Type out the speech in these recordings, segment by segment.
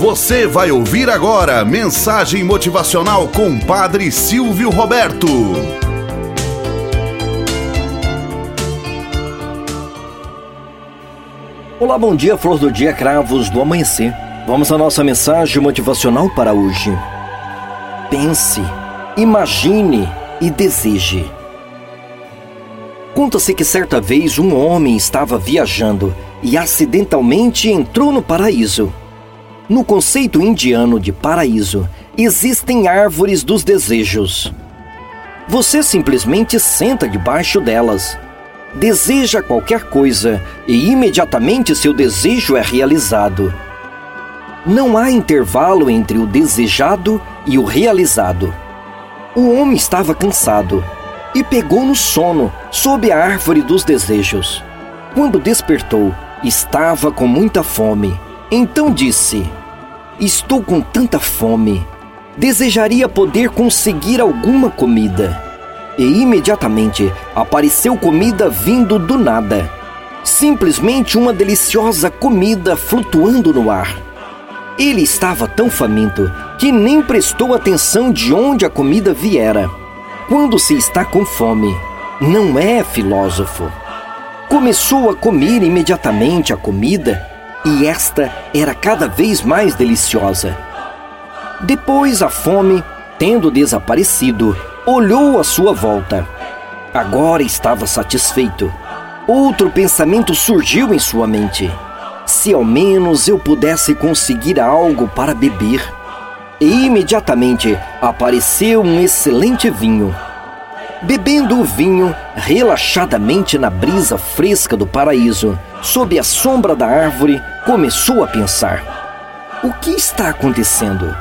Você vai ouvir agora mensagem motivacional com Padre Silvio Roberto. Olá, bom dia, flor do dia, cravos do amanhecer. Vamos à nossa mensagem motivacional para hoje. Pense, imagine e deseje. Conta-se que certa vez um homem estava viajando e acidentalmente entrou no paraíso. No conceito indiano de paraíso, existem árvores dos desejos. Você simplesmente senta debaixo delas, deseja qualquer coisa e imediatamente seu desejo é realizado. Não há intervalo entre o desejado e o realizado. O homem estava cansado e pegou no sono sob a árvore dos desejos. Quando despertou, estava com muita fome. Então disse: Estou com tanta fome. Desejaria poder conseguir alguma comida. E imediatamente apareceu comida vindo do nada. Simplesmente uma deliciosa comida flutuando no ar. Ele estava tão faminto que nem prestou atenção de onde a comida viera. Quando se está com fome, não é filósofo. Começou a comer imediatamente a comida e esta era cada vez mais deliciosa. Depois a fome, tendo desaparecido, olhou à sua volta. Agora estava satisfeito. Outro pensamento surgiu em sua mente. Se ao menos eu pudesse conseguir algo para beber. E imediatamente apareceu um excelente vinho. Bebendo o vinho relaxadamente na brisa fresca do paraíso, sob a sombra da árvore, começou a pensar: O que está acontecendo?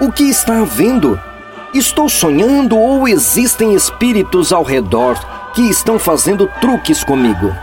O que está havendo? Estou sonhando ou existem espíritos ao redor que estão fazendo truques comigo?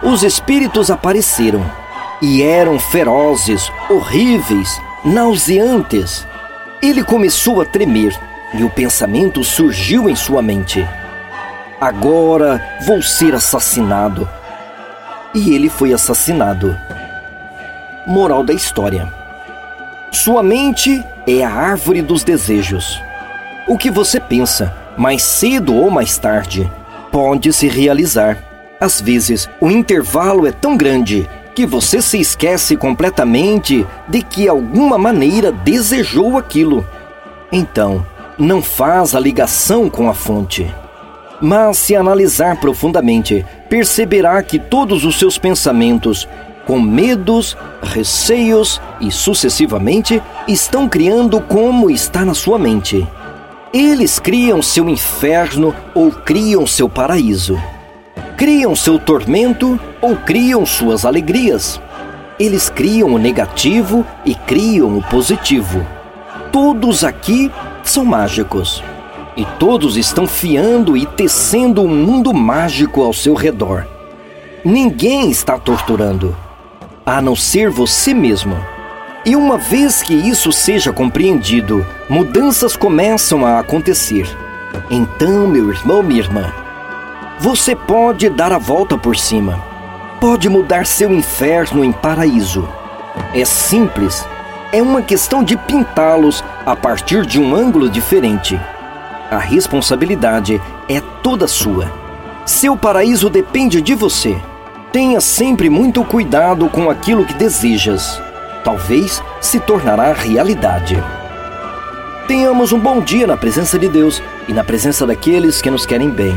Os espíritos apareceram e eram ferozes, horríveis, nauseantes. Ele começou a tremer e o pensamento surgiu em sua mente: Agora vou ser assassinado. E ele foi assassinado. Moral da história: Sua mente é a árvore dos desejos. O que você pensa, mais cedo ou mais tarde, pode se realizar. Às vezes, o intervalo é tão grande que você se esquece completamente de que alguma maneira desejou aquilo. Então, não faz a ligação com a fonte. Mas se analisar profundamente, perceberá que todos os seus pensamentos, com medos, receios e sucessivamente, estão criando como está na sua mente. Eles criam seu inferno ou criam seu paraíso. Criam seu tormento ou criam suas alegrias. Eles criam o negativo e criam o positivo. Todos aqui são mágicos. E todos estão fiando e tecendo um mundo mágico ao seu redor. Ninguém está torturando, a não ser você mesmo. E uma vez que isso seja compreendido, mudanças começam a acontecer. Então, meu irmão, minha irmã, você pode dar a volta por cima. Pode mudar seu inferno em paraíso. É simples é uma questão de pintá-los a partir de um ângulo diferente. A responsabilidade é toda sua. Seu paraíso depende de você. Tenha sempre muito cuidado com aquilo que desejas. Talvez se tornará realidade. Tenhamos um bom dia na presença de Deus e na presença daqueles que nos querem bem.